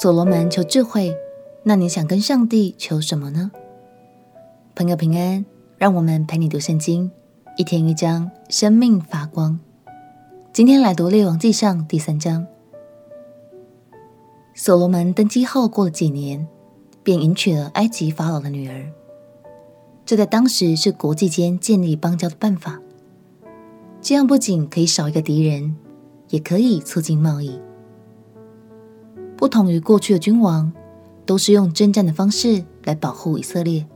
所罗门求智慧，那你想跟上帝求什么呢？朋友平安，让我们陪你读圣经，一天一章，生命发光。今天来读列王记上第三章。所罗门登基后过了几年，便迎娶了埃及法老的女儿。这在当时是国际间建立邦交的办法。这样不仅可以少一个敌人，也可以促进贸易。不同于过去的君王，都是用征战的方式来保护以色列。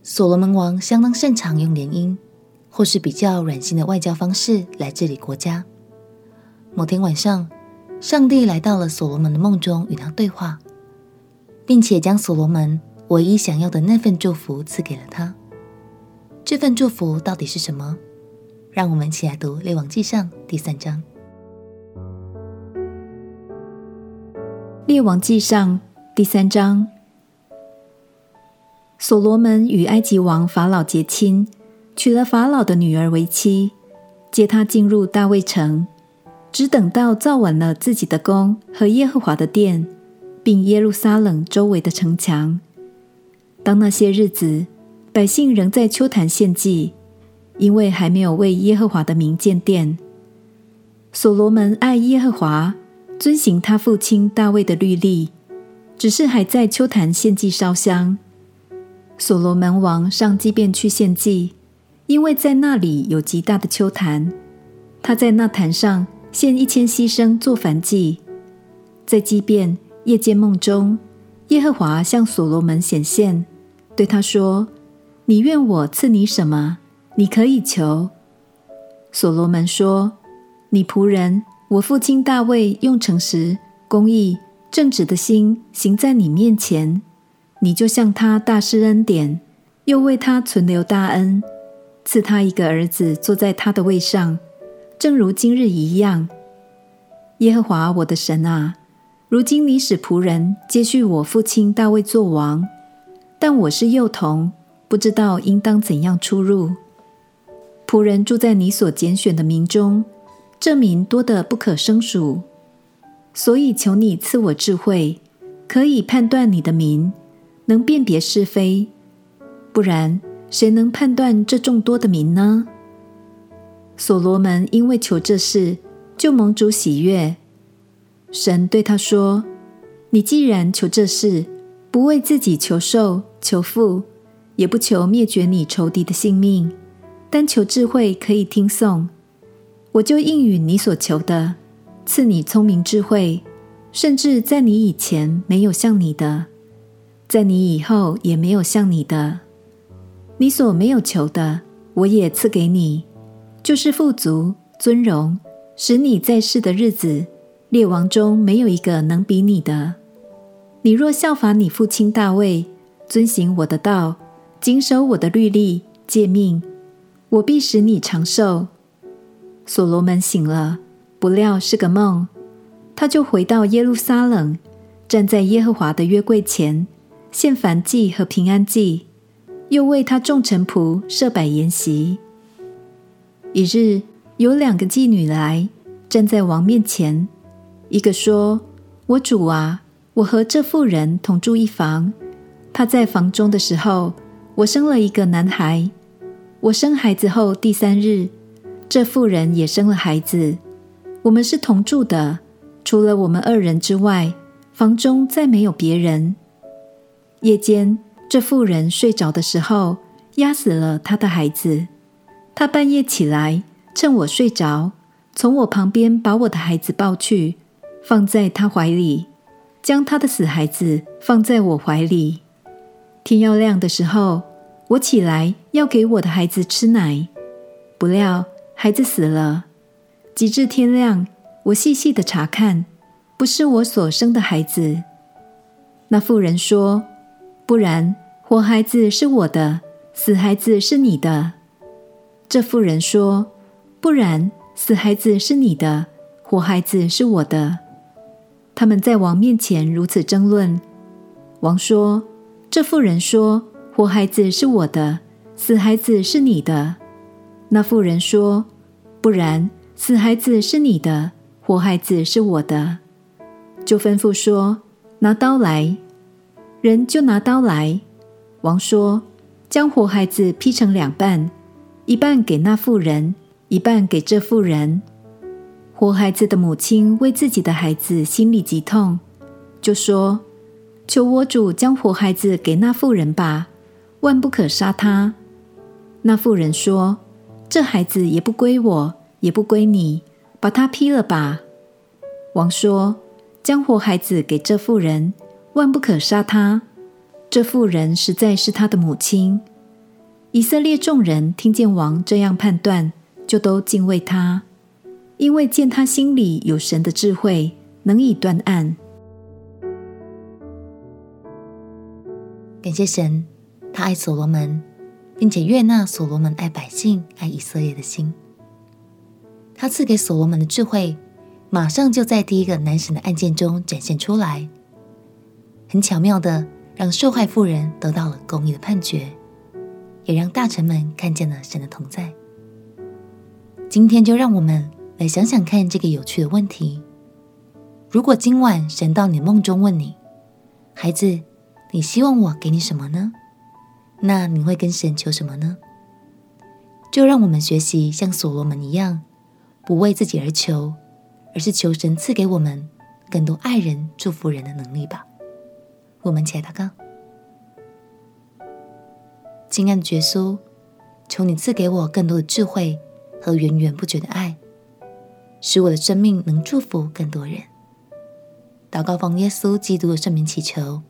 所罗门王相当擅长用联姻，或是比较软性的外交方式来治理国家。某天晚上，上帝来到了所罗门的梦中，与他对话，并且将所罗门唯一想要的那份祝福赐给了他。这份祝福到底是什么？让我们一起来读《列王纪上》第三章。列王纪上第三章，所罗门与埃及王法老结亲，娶了法老的女儿为妻，接她进入大卫城，只等到造完了自己的宫和耶和华的殿，并耶路撒冷周围的城墙。当那些日子，百姓仍在丘坛献祭，因为还没有为耶和华的名建殿。所罗门爱耶和华。遵行他父亲大卫的律例，只是还在丘坛献祭烧香。所罗门王上基遍去献祭，因为在那里有极大的丘坛。他在那坛上献一千牺牲做燔祭。在基遍夜间梦中，耶和华向所罗门显现，对他说：“你愿我赐你什么？你可以求。”所罗门说：“你仆人。”我父亲大卫用诚实、公义、正直的心行在你面前，你就向他大施恩典，又为他存留大恩，赐他一个儿子坐在他的位上，正如今日一样。耶和华我的神啊，如今你使仆人接续我父亲大卫作王，但我是幼童，不知道应当怎样出入。仆人住在你所拣选的民中。证明多得不可胜数，所以求你赐我智慧，可以判断你的名，能辨别是非。不然，谁能判断这众多的名呢？所罗门因为求这事，就蒙主喜悦。神对他说：“你既然求这事，不为自己求寿、求富，也不求灭绝你仇敌的性命，单求智慧，可以听颂。”我就应允你所求的，赐你聪明智慧，甚至在你以前没有像你的，在你以后也没有像你的。你所没有求的，我也赐给你，就是富足、尊荣，使你在世的日子，列王中没有一个能比你的。你若效法你父亲大卫，遵行我的道，谨守我的律例、诫命，我必使你长寿。所罗门醒了，不料是个梦，他就回到耶路撒冷，站在耶和华的约柜前，献燔祭和平安祭，又为他众臣仆设摆筵席。一日，有两个妓女来，站在王面前，一个说：“我主啊，我和这妇人同住一房，她在房中的时候，我生了一个男孩。我生孩子后第三日。”这妇人也生了孩子，我们是同住的，除了我们二人之外，房中再没有别人。夜间，这妇人睡着的时候，压死了她的孩子。她半夜起来，趁我睡着，从我旁边把我的孩子抱去，放在她怀里，将她的死孩子放在我怀里。天要亮的时候，我起来要给我的孩子吃奶，不料。孩子死了，及至天亮，我细细的查看，不是我所生的孩子。那妇人说：“不然，活孩子是我的，死孩子是你的。”这妇人说：“不然，死孩子是你的，活孩子是我的。”他们在王面前如此争论。王说：“这妇人说，活孩子是我的，死孩子是你的。”那妇人说。不然，死孩子是你的，活孩子是我的。就吩咐说：“拿刀来。”人就拿刀来。王说：“将活孩子劈成两半，一半给那妇人，一半给这妇人。”活孩子的母亲为自己的孩子心里极痛，就说：“求我主将活孩子给那妇人吧，万不可杀他。”那妇人说：“这孩子也不归我，也不归你，把他劈了吧。”王说：“将活孩子给这妇人，万不可杀他。这妇人实在是他的母亲。”以色列众人听见王这样判断，就都敬畏他，因为见他心里有神的智慧，能以断案。感谢神，他爱所罗门。并且悦纳所罗门爱百姓、爱以色列的心。他赐给所罗门的智慧，马上就在第一个难审的案件中展现出来，很巧妙的让受害妇人得到了公义的判决，也让大臣们看见了神的同在。今天就让我们来想想看这个有趣的问题：如果今晚神到你梦中问你，孩子，你希望我给你什么呢？那你会跟神求什么呢？就让我们学习像所罗门一样，不为自己而求，而是求神赐给我们更多爱人、祝福人的能力吧。我们起来祷告，亲爱的耶稣，求你赐给我更多的智慧和源源不绝的爱，使我的生命能祝福更多人。祷告奉耶稣基督的圣名祈求，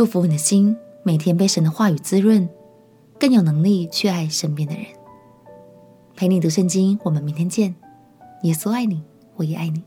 祝福你的心，每天被神的话语滋润，更有能力去爱身边的人。陪你读圣经，我们明天见。耶稣爱你，我也爱你。